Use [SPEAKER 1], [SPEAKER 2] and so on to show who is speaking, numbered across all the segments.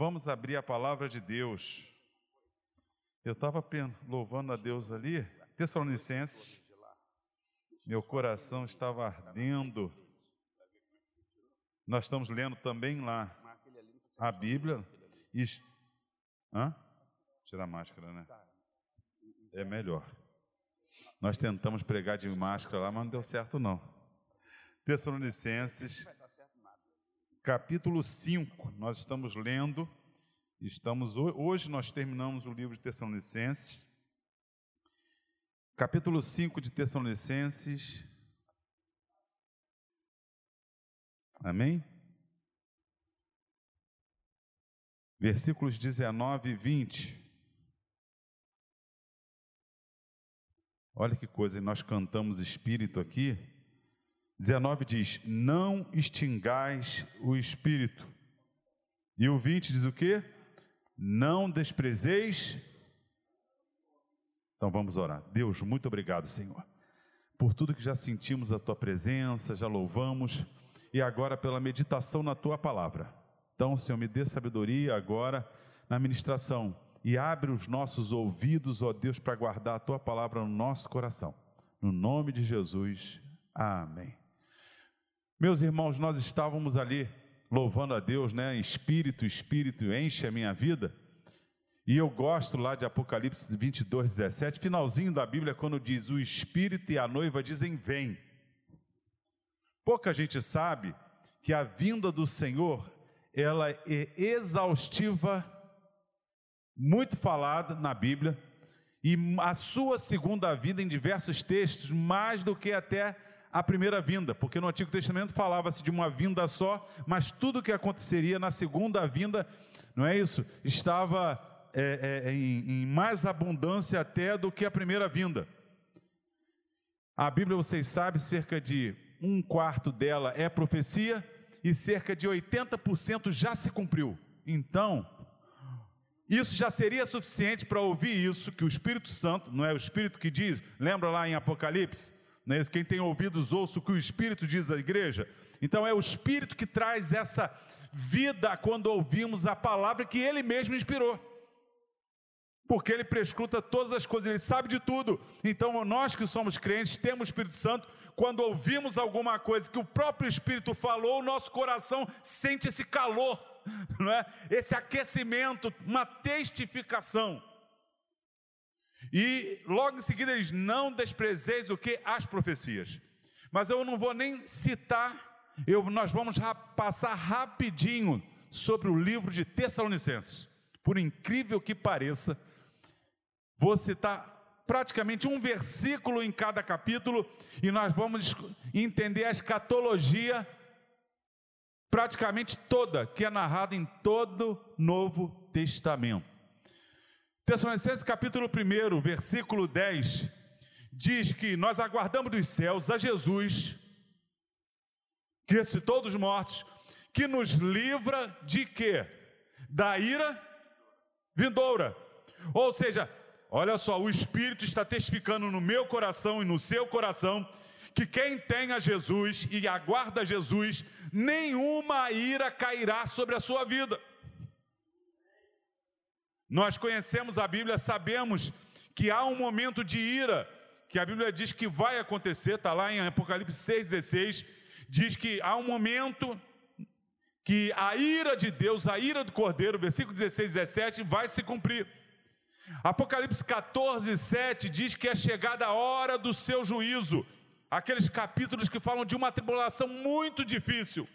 [SPEAKER 1] Vamos abrir a palavra de Deus. Eu estava louvando a Deus ali, Tessalonicenses. Meu coração estava ardendo. Nós estamos lendo também lá a Bíblia. E... Hã? Tirar a máscara, né? É melhor. Nós tentamos pregar de máscara lá, mas não deu certo não. Tessalonicenses, capítulo 5, nós estamos lendo, estamos hoje nós terminamos o livro de Tessalonicenses. Capítulo 5 de Tessalonicenses. Amém? Versículos 19 e 20. Olha que coisa, nós cantamos espírito aqui. 19 diz: Não extingais o espírito. E o 20 diz o quê? Não desprezeis. Então vamos orar. Deus, muito obrigado, Senhor, por tudo que já sentimos a tua presença, já louvamos, e agora pela meditação na tua palavra. Então, Senhor, me dê sabedoria agora na ministração e abre os nossos ouvidos, ó Deus, para guardar a tua palavra no nosso coração. No nome de Jesus, amém. Meus irmãos, nós estávamos ali louvando a Deus, né? Espírito, Espírito, enche a minha vida. E eu gosto lá de Apocalipse 22, 17, finalzinho da Bíblia, quando diz: O Espírito e a noiva dizem: Vem. Pouca gente sabe que a vinda do Senhor, ela é exaustiva muito falada na Bíblia, e a sua segunda vinda em diversos textos, mais do que até a primeira vinda, porque no Antigo Testamento falava-se de uma vinda só, mas tudo o que aconteceria na segunda vinda, não é isso? Estava é, é, em, em mais abundância até do que a primeira vinda. A Bíblia, vocês sabem, cerca de um quarto dela é profecia e cerca de 80% já se cumpriu. Então, isso já seria suficiente para ouvir isso, que o Espírito Santo, não é o Espírito que diz, lembra lá em Apocalipse? É isso? Quem tem ouvidos, ouça o que o Espírito diz à igreja. Então é o Espírito que traz essa vida quando ouvimos a palavra que ele mesmo inspirou. Porque ele prescruta todas as coisas, ele sabe de tudo. Então nós que somos crentes, temos o Espírito Santo, quando ouvimos alguma coisa que o próprio Espírito falou, o nosso coração sente esse calor não é? esse aquecimento, uma testificação. E logo em seguida eles não desprezeis o que? As profecias. Mas eu não vou nem citar, eu, nós vamos passar rapidinho sobre o livro de Tessalonicenses. Por incrível que pareça, vou citar praticamente um versículo em cada capítulo e nós vamos entender a escatologia praticamente toda, que é narrada em todo o Novo Testamento. Tessalonicenses capítulo 1, versículo 10, diz que nós aguardamos dos céus a Jesus, que ressuscitou dos mortos, que nos livra de quê? Da ira vindoura. Ou seja, olha só, o Espírito está testificando no meu coração e no seu coração que quem tem a Jesus e aguarda Jesus, nenhuma ira cairá sobre a sua vida. Nós conhecemos a Bíblia, sabemos que há um momento de ira, que a Bíblia diz que vai acontecer, está lá em Apocalipse 6,16, diz que há um momento que a ira de Deus, a ira do Cordeiro, versículo 16 17, vai se cumprir. Apocalipse 14, 7 diz que é chegada a hora do seu juízo, aqueles capítulos que falam de uma tribulação muito difícil.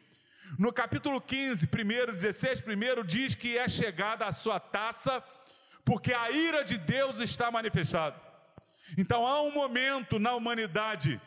[SPEAKER 1] No capítulo 15, primeiro, 16, primeiro, diz que é chegada a sua taça, porque a ira de Deus está manifestada. Então há um momento na humanidade,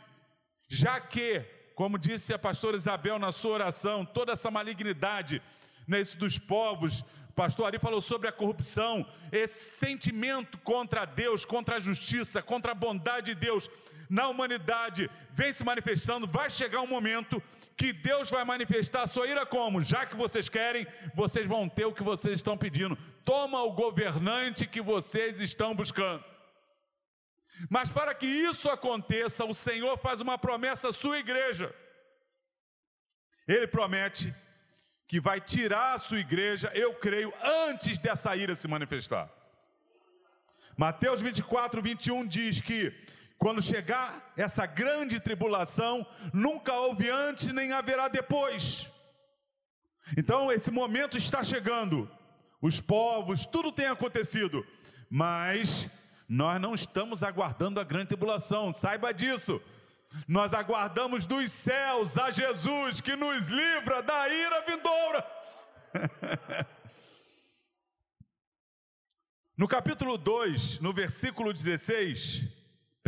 [SPEAKER 1] já que, como disse a pastora Isabel na sua oração, toda essa malignidade nesse dos povos, pastor Ari falou sobre a corrupção, esse sentimento contra Deus, contra a justiça, contra a bondade de Deus, na humanidade vem se manifestando, vai chegar um momento que Deus vai manifestar a sua ira como? Já que vocês querem, vocês vão ter o que vocês estão pedindo. Toma o governante que vocês estão buscando. Mas para que isso aconteça, o Senhor faz uma promessa à sua igreja. Ele promete que vai tirar a sua igreja, eu creio, antes dessa ira se manifestar. Mateus 24, 21 diz que quando chegar essa grande tribulação, nunca houve antes nem haverá depois. Então, esse momento está chegando. Os povos, tudo tem acontecido, mas nós não estamos aguardando a grande tribulação, saiba disso. Nós aguardamos dos céus a Jesus que nos livra da ira vindoura. no capítulo 2, no versículo 16,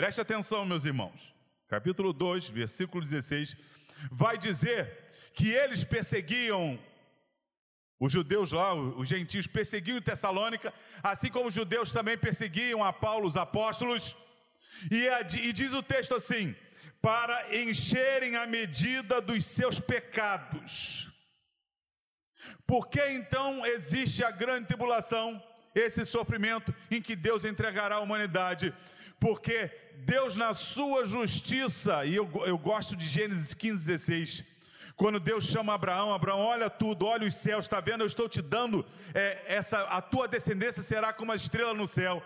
[SPEAKER 1] Preste atenção, meus irmãos. Capítulo 2, versículo 16, vai dizer que eles perseguiam os judeus lá, os gentios perseguiam Tessalônica, assim como os judeus também perseguiam a Paulo, os apóstolos. E, e diz o texto assim: para encherem a medida dos seus pecados. Por que então existe a grande tribulação, esse sofrimento em que Deus entregará a humanidade? Porque Deus, na sua justiça, e eu, eu gosto de Gênesis 15, 16, quando Deus chama Abraão, Abraão, olha tudo, olha os céus, está vendo? Eu estou te dando é, essa, a tua descendência será como uma estrela no céu.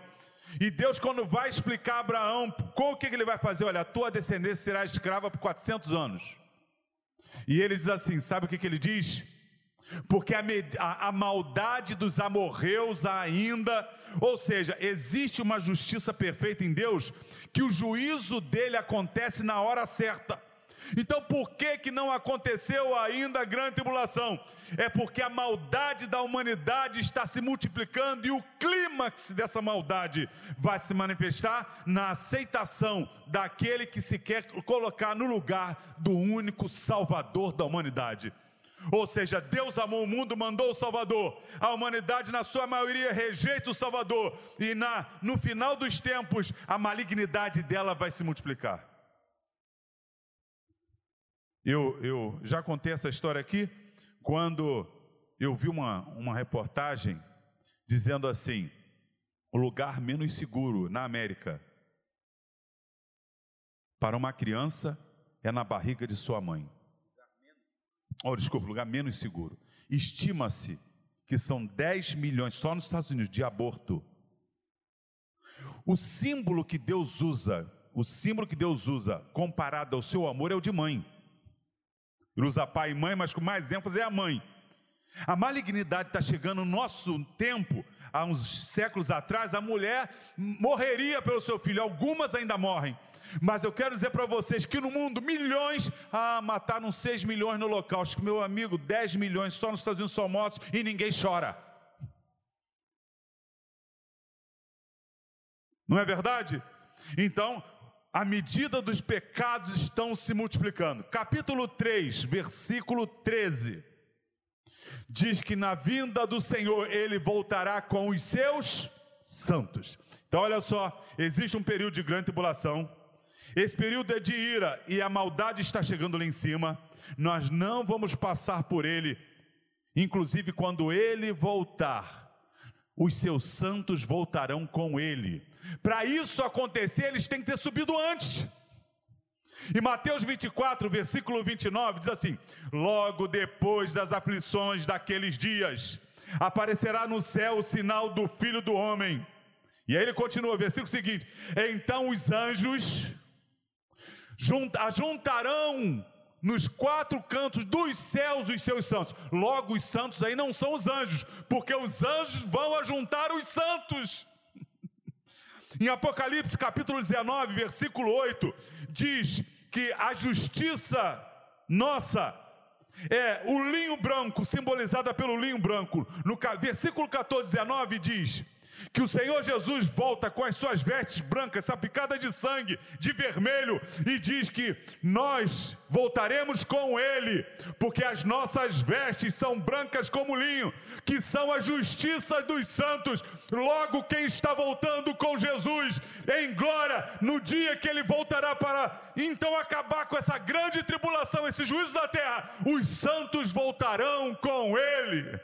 [SPEAKER 1] E Deus, quando vai explicar a Abraão, com o que ele vai fazer? Olha, a tua descendência será escrava por 400 anos. E ele diz assim: sabe o que, que ele diz? Porque a, a, a maldade dos amorreus ainda ou seja, existe uma justiça perfeita em Deus que o juízo dele acontece na hora certa. Então, por que que não aconteceu ainda a grande tribulação? É porque a maldade da humanidade está se multiplicando e o clímax dessa maldade vai se manifestar na aceitação daquele que se quer colocar no lugar do único Salvador da humanidade. Ou seja, Deus amou o mundo, mandou o Salvador. A humanidade, na sua maioria, rejeita o Salvador. E na, no final dos tempos, a malignidade dela vai se multiplicar. Eu, eu já contei essa história aqui, quando eu vi uma, uma reportagem dizendo assim: o lugar menos seguro na América para uma criança é na barriga de sua mãe oh, desculpa, lugar menos seguro. Estima-se que são 10 milhões só nos Estados Unidos de aborto. O símbolo que Deus usa, o símbolo que Deus usa comparado ao seu amor é o de mãe. Ele usa pai e mãe, mas com mais ênfase é a mãe. A malignidade está chegando no nosso tempo, há uns séculos atrás, a mulher morreria pelo seu filho, algumas ainda morrem. Mas eu quero dizer para vocês que no mundo, milhões, ah, mataram 6 milhões no que meu amigo, 10 milhões só nos Estados Unidos são mortos e ninguém chora. Não é verdade? Então, a medida dos pecados estão se multiplicando. Capítulo 3, versículo 13. Diz que na vinda do Senhor ele voltará com os seus santos. Então, olha só, existe um período de grande tribulação esse período é de ira e a maldade está chegando lá em cima. Nós não vamos passar por ele. Inclusive, quando ele voltar, os seus santos voltarão com ele. Para isso acontecer, eles têm que ter subido antes. E Mateus 24, versículo 29 diz assim: Logo depois das aflições daqueles dias, aparecerá no céu o sinal do Filho do Homem. E aí ele continua, versículo seguinte: Então os anjos ajuntarão nos quatro cantos dos céus os seus santos. Logo, os santos aí não são os anjos, porque os anjos vão ajuntar os santos. em Apocalipse capítulo 19, versículo 8, diz que a justiça nossa é o linho branco, simbolizada pelo linho branco. No versículo 14, 19 diz: que o Senhor Jesus volta com as suas vestes brancas, salpicadas de sangue, de vermelho, e diz que nós voltaremos com Ele, porque as nossas vestes são brancas como linho, que são a justiça dos santos. Logo, quem está voltando com Jesus em glória, no dia que Ele voltará para então acabar com essa grande tribulação, esse juízo da terra, os santos voltarão com Ele.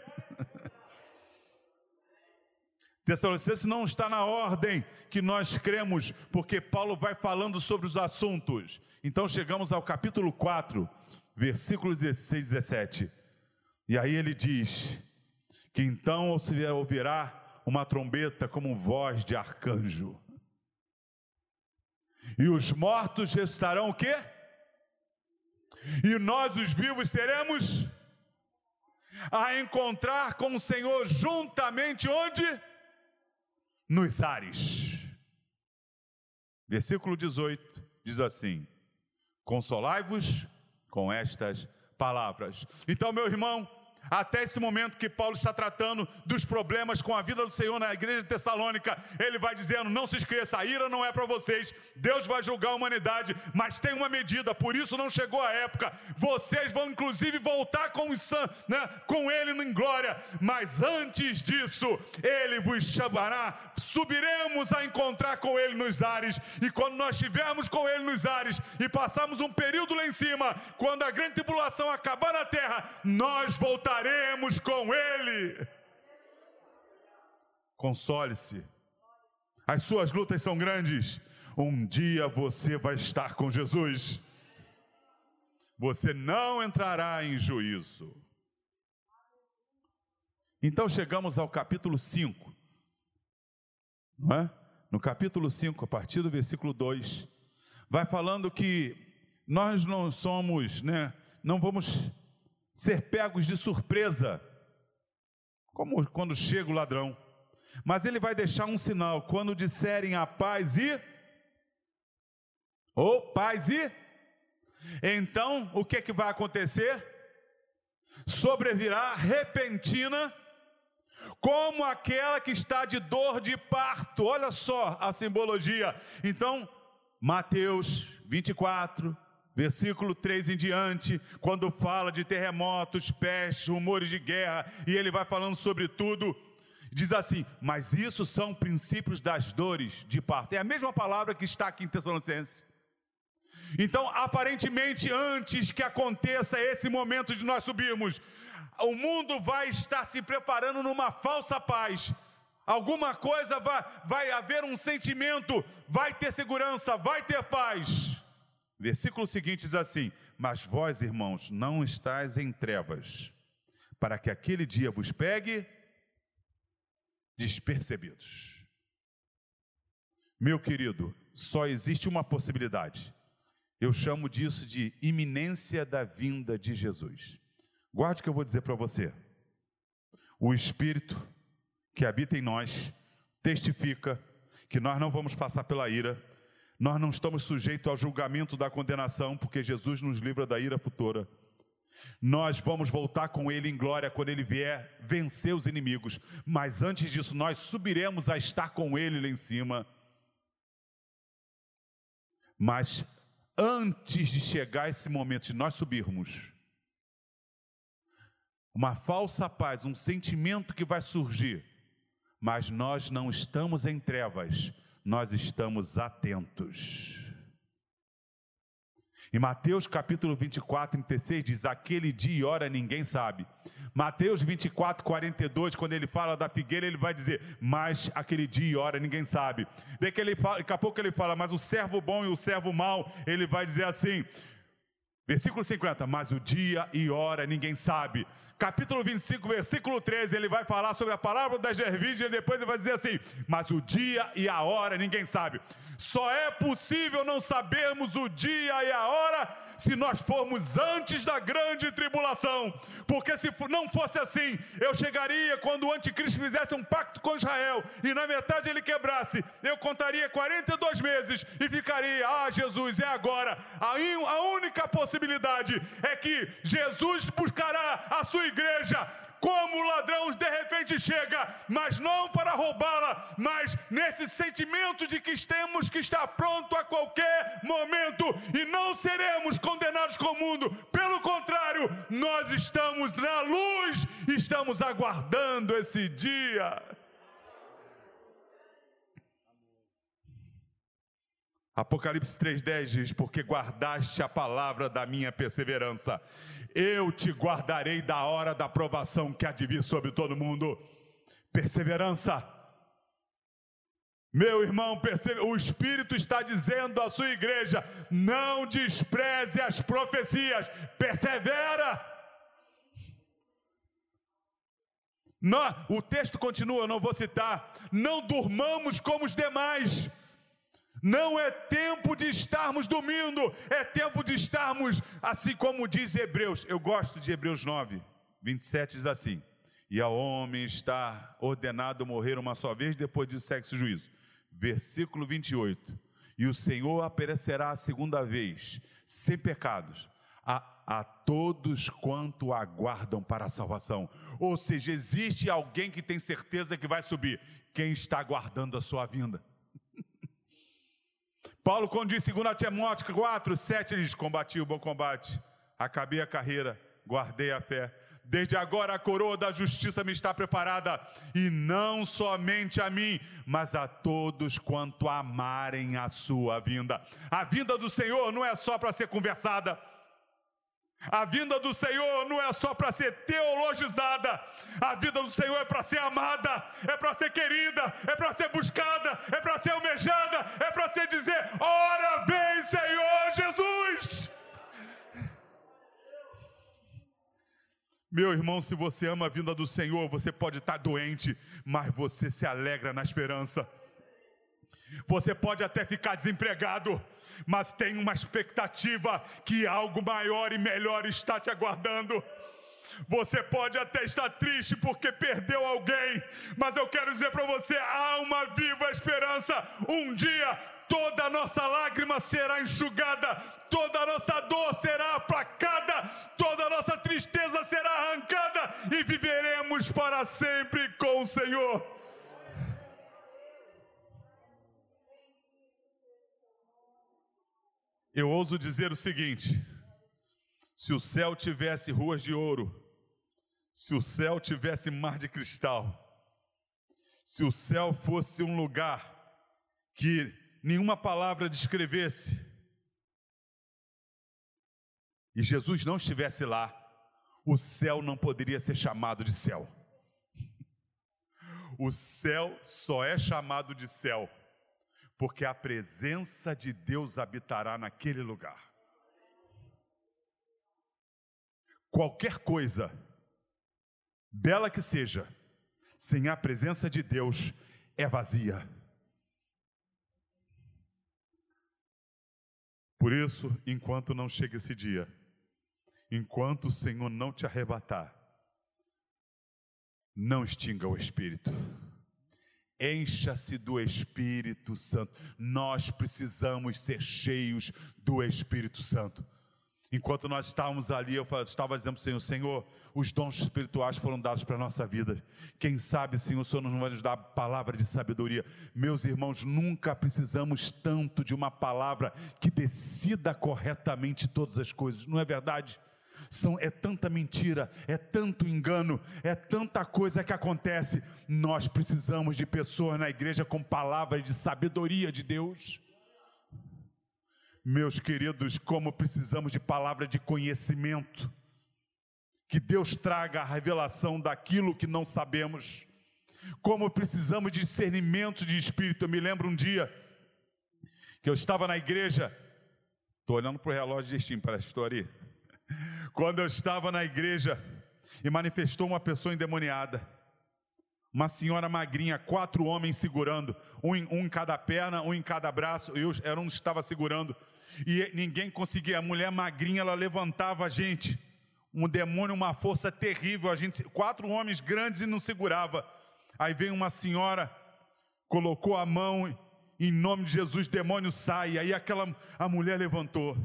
[SPEAKER 1] Tessalonicenses não está na ordem que nós cremos, porque Paulo vai falando sobre os assuntos. Então chegamos ao capítulo 4, versículo 16 e 17. E aí ele diz que então ouvirá uma trombeta como voz de arcanjo. E os mortos estarão o quê? E nós os vivos seremos a encontrar com o Senhor juntamente onde? Nos ares. Versículo 18 diz assim: Consolai-vos com estas palavras. Então, meu irmão, até esse momento que Paulo está tratando dos problemas com a vida do Senhor na igreja de Tessalônica, ele vai dizendo: não se esqueça, a ira não é para vocês, Deus vai julgar a humanidade, mas tem uma medida, por isso não chegou a época. Vocês vão inclusive voltar com, né, com Ele em glória, mas antes disso, Ele vos chamará, subiremos a encontrar com Ele nos ares, e quando nós estivermos com Ele nos ares e passarmos um período lá em cima, quando a grande tribulação acabar na terra, nós voltaremos estaremos com Ele. Console-se. As suas lutas são grandes. Um dia você vai estar com Jesus. Você não entrará em juízo. Então chegamos ao capítulo 5. Não é? No capítulo 5, a partir do versículo 2, vai falando que nós não somos, né, não vamos ser pegos de surpresa, como quando chega o ladrão. Mas ele vai deixar um sinal: quando disserem a paz e. Ou paz e. Então, o que, é que vai acontecer? Sobrevirá repentina, como aquela que está de dor de parto. Olha só a simbologia. Então, Mateus 24, Versículo 3 em diante, quando fala de terremotos, pestes, rumores de guerra, e ele vai falando sobre tudo, diz assim: Mas isso são princípios das dores de parto. É a mesma palavra que está aqui em Tessalonicenses. Então, aparentemente, antes que aconteça esse momento de nós subirmos, o mundo vai estar se preparando numa falsa paz. Alguma coisa vai, vai haver um sentimento, vai ter segurança, vai ter paz. Versículo seguinte diz assim: Mas vós, irmãos, não estáis em trevas, para que aquele dia vos pegue despercebidos. Meu querido, só existe uma possibilidade. Eu chamo disso de iminência da vinda de Jesus. Guarde o que eu vou dizer para você. O Espírito que habita em nós testifica que nós não vamos passar pela ira, nós não estamos sujeitos ao julgamento da condenação, porque Jesus nos livra da ira futura. Nós vamos voltar com Ele em glória quando Ele vier vencer os inimigos, mas antes disso, nós subiremos a estar com Ele lá em cima. Mas antes de chegar esse momento de nós subirmos, uma falsa paz, um sentimento que vai surgir, mas nós não estamos em trevas, nós estamos atentos. Em Mateus capítulo 24, 36 diz: Aquele dia e hora ninguém sabe. Mateus 24, 42, quando ele fala da figueira, ele vai dizer: Mas aquele dia e hora ninguém sabe. Daqui, daqui a pouco ele fala: Mas o servo bom e o servo mau, ele vai dizer assim: Versículo 50, mas o dia e hora ninguém sabe. Capítulo 25, versículo 13, ele vai falar sobre a palavra das virgens, e depois ele vai dizer assim: Mas o dia e a hora ninguém sabe. Só é possível não sabermos o dia e a hora se nós formos antes da grande tribulação, porque se não fosse assim, eu chegaria quando o anticristo fizesse um pacto com Israel e na metade ele quebrasse, eu contaria 42 meses e ficaria, ah, Jesus, é agora. A única possibilidade é que Jesus buscará a sua igreja como o ladrão de repente chega, mas não para roubá-la, mas nesse sentimento de que temos que estar pronto a qualquer momento e não seremos condenados com o mundo, pelo contrário, nós estamos na luz, estamos aguardando esse dia. Apocalipse 3,10 diz: Porque guardaste a palavra da minha perseverança eu te guardarei da hora da provação que há de vir sobre todo mundo. Perseverança. Meu irmão, o Espírito está dizendo à sua igreja: não despreze as profecias, persevera. o texto continua, não vou citar. Não durmamos como os demais. Não é tempo de estarmos dormindo, é tempo de estarmos, assim como diz Hebreus. Eu gosto de Hebreus 9, 27 diz assim: E ao homem está ordenado morrer uma só vez, depois de sexo juízo. Versículo 28. E o Senhor aparecerá a segunda vez, sem pecados, a, a todos quanto aguardam para a salvação. Ou seja, existe alguém que tem certeza que vai subir. Quem está aguardando a sua vinda? Paulo, quando diz 2 Timóteo 4, 7, ele diz: Combati o bom combate, acabei a carreira, guardei a fé. Desde agora a coroa da justiça me está preparada, e não somente a mim, mas a todos quanto amarem a sua vinda. A vinda do Senhor não é só para ser conversada, a vinda do Senhor não é só para ser teologizada, a vida do Senhor é para ser amada, é para ser querida, é para ser buscada, é para ser almejada, é para ser dizer: ora vem, Senhor Jesus. Meu irmão, se você ama a vinda do Senhor, você pode estar doente, mas você se alegra na esperança. Você pode até ficar desempregado, mas tem uma expectativa que algo maior e melhor está te aguardando. Você pode até estar triste porque perdeu alguém, mas eu quero dizer para você: há uma viva esperança. Um dia toda nossa lágrima será enxugada, toda nossa dor será aplacada, toda nossa tristeza será arrancada e viveremos para sempre com o Senhor. Eu ouso dizer o seguinte: se o céu tivesse ruas de ouro, se o céu tivesse mar de cristal, se o céu fosse um lugar que nenhuma palavra descrevesse, e Jesus não estivesse lá, o céu não poderia ser chamado de céu. O céu só é chamado de céu porque a presença de Deus habitará naquele lugar. Qualquer coisa, bela que seja, sem a presença de Deus, é vazia. Por isso, enquanto não chega esse dia, enquanto o Senhor não te arrebatar, não extinga o Espírito. Encha-se do Espírito Santo. Nós precisamos ser cheios do Espírito Santo. Enquanto nós estávamos ali, eu estava dizendo para o Senhor: Senhor, os dons espirituais foram dados para a nossa vida. Quem sabe, Senhor, o Senhor não vai nos dar palavra de sabedoria. Meus irmãos, nunca precisamos tanto de uma palavra que decida corretamente todas as coisas, não é verdade? São, é tanta mentira, é tanto engano, é tanta coisa que acontece. Nós precisamos de pessoas na igreja com palavras de sabedoria de Deus. Meus queridos, como precisamos de palavra de conhecimento, que Deus traga a revelação daquilo que não sabemos, como precisamos de discernimento de espírito. Eu me lembro um dia que eu estava na igreja, estou olhando para o relógio de Steam para a história quando eu estava na igreja e manifestou uma pessoa endemoniada. Uma senhora magrinha, quatro homens segurando, um em, um em cada perna, um em cada braço, eu era um que estava segurando. E ninguém conseguia, a mulher magrinha, ela levantava a gente. Um demônio, uma força terrível, a gente, quatro homens grandes e não segurava. Aí vem uma senhora, colocou a mão, em nome de Jesus, demônio sai. Aí aquela a mulher levantou.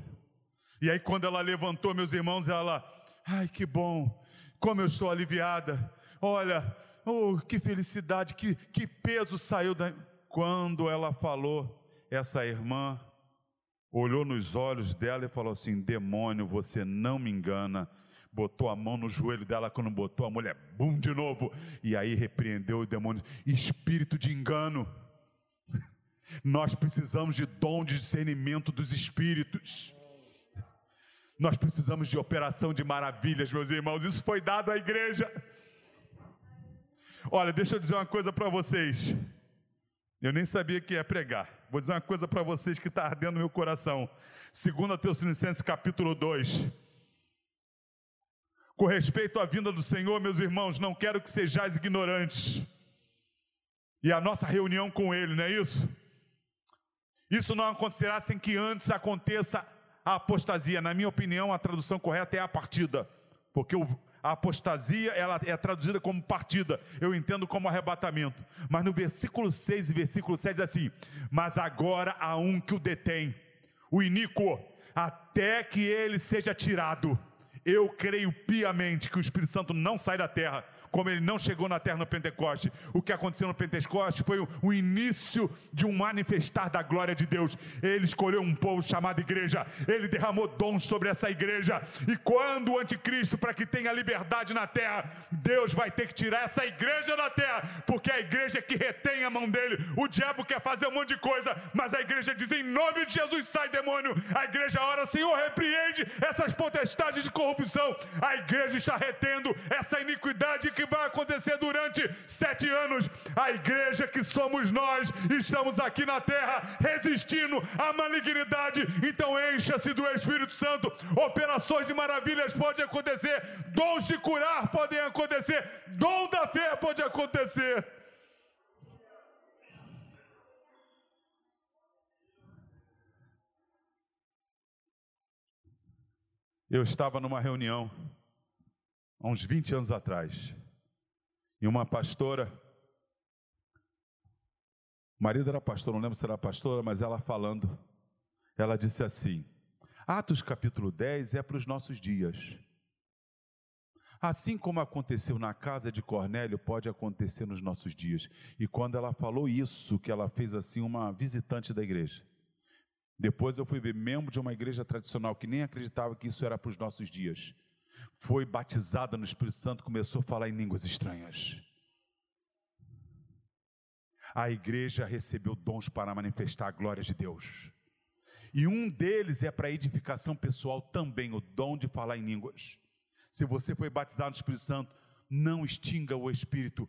[SPEAKER 1] E aí, quando ela levantou, meus irmãos, ela, ai que bom, como eu estou aliviada. Olha, oh, que felicidade, que, que peso saiu da. Quando ela falou, essa irmã olhou nos olhos dela e falou assim: demônio, você não me engana. Botou a mão no joelho dela, quando botou a mulher, bum, de novo. E aí repreendeu o demônio, espírito de engano. Nós precisamos de dom de discernimento dos espíritos. Nós precisamos de operação de maravilhas, meus irmãos. Isso foi dado à igreja. Olha, deixa eu dizer uma coisa para vocês. Eu nem sabia que ia pregar. Vou dizer uma coisa para vocês que está ardendo no meu coração. 2 Tessalonicenses capítulo 2. Com respeito à vinda do Senhor, meus irmãos, não quero que sejais ignorantes. E a nossa reunião com Ele, não é isso? Isso não acontecerá sem que antes aconteça a apostasia. Na minha opinião, a tradução correta é a partida, porque a apostasia ela é traduzida como partida, eu entendo como arrebatamento. Mas no versículo 6 e versículo 7 diz assim: Mas agora há um que o detém, o iníquo, até que ele seja tirado. Eu creio piamente que o Espírito Santo não sai da terra, como ele não chegou na terra no Pentecoste. O que aconteceu no Pentecoste foi o, início de um manifestar da glória de Deus. Ele escolheu um povo chamado igreja, ele derramou dons sobre essa igreja. E quando o anticristo, para que tenha liberdade na terra, Deus vai ter que tirar essa igreja da terra, porque é a igreja que retém a mão dele. O diabo quer fazer um monte de coisa, mas a igreja diz: em nome de Jesus, sai demônio. A igreja ora, Senhor, repreende essas potestades de corrupção. A igreja está retendo essa iniquidade que vai acontecer durante sete anos. A igreja que somos nós, estamos aqui na terra resistindo à malignidade. Então encha-se do Espírito Santo. Operações de maravilhas podem acontecer, dons de curar podem acontecer, dom da fé pode acontecer. Eu estava numa reunião, há uns 20 anos atrás, e uma pastora, o marido era pastor, não lembro se era pastora, mas ela falando, ela disse assim: Atos capítulo 10 é para os nossos dias. Assim como aconteceu na casa de Cornélio, pode acontecer nos nossos dias. E quando ela falou isso, que ela fez assim uma visitante da igreja. Depois eu fui ver membro de uma igreja tradicional que nem acreditava que isso era para os nossos dias foi batizada no Espírito Santo, começou a falar em línguas estranhas. A igreja recebeu dons para manifestar a glória de Deus. E um deles é para edificação pessoal também, o dom de falar em línguas. Se você foi batizado no Espírito Santo, não extinga o Espírito,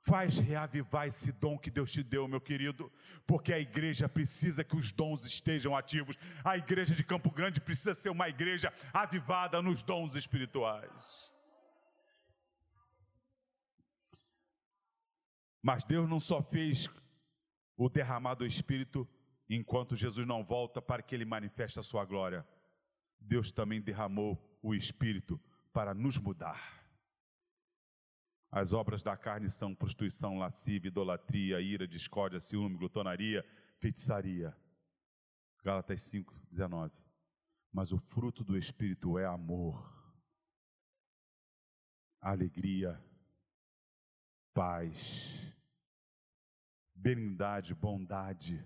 [SPEAKER 1] Faz reavivar esse dom que Deus te deu, meu querido, porque a igreja precisa que os dons estejam ativos. A igreja de Campo Grande precisa ser uma igreja avivada nos dons espirituais. Mas Deus não só fez o derramar do Espírito enquanto Jesus não volta para que ele manifeste a sua glória. Deus também derramou o Espírito para nos mudar. As obras da carne são prostituição, lascívia, idolatria, ira, discórdia, ciúme, glutonaria, feitiçaria. Gálatas 5, 19. Mas o fruto do Espírito é amor, alegria, paz, benignidade, bondade,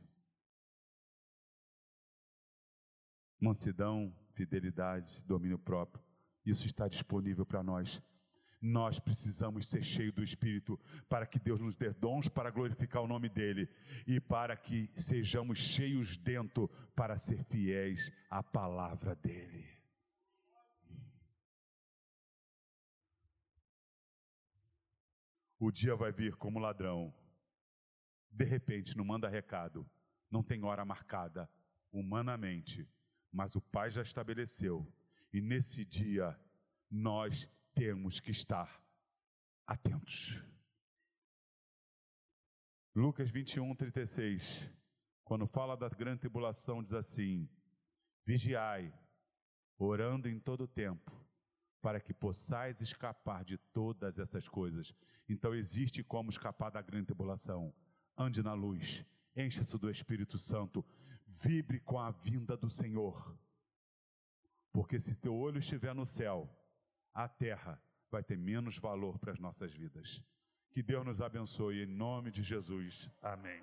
[SPEAKER 1] mansidão, fidelidade, domínio próprio. Isso está disponível para nós nós precisamos ser cheios do Espírito para que Deus nos dê dons para glorificar o nome dEle e para que sejamos cheios dentro para ser fiéis à palavra dEle. O dia vai vir como ladrão. De repente, não manda recado, não tem hora marcada, humanamente, mas o Pai já estabeleceu. E nesse dia, nós temos que estar atentos. Lucas 21, 36, quando fala da grande tribulação, diz assim: Vigiai, orando em todo o tempo, para que possais escapar de todas essas coisas. Então, existe como escapar da grande tribulação. Ande na luz, encha-se do Espírito Santo, vibre com a vinda do Senhor. Porque se teu olho estiver no céu, a terra vai ter menos valor para as nossas vidas. Que Deus nos abençoe em nome de Jesus. Amém.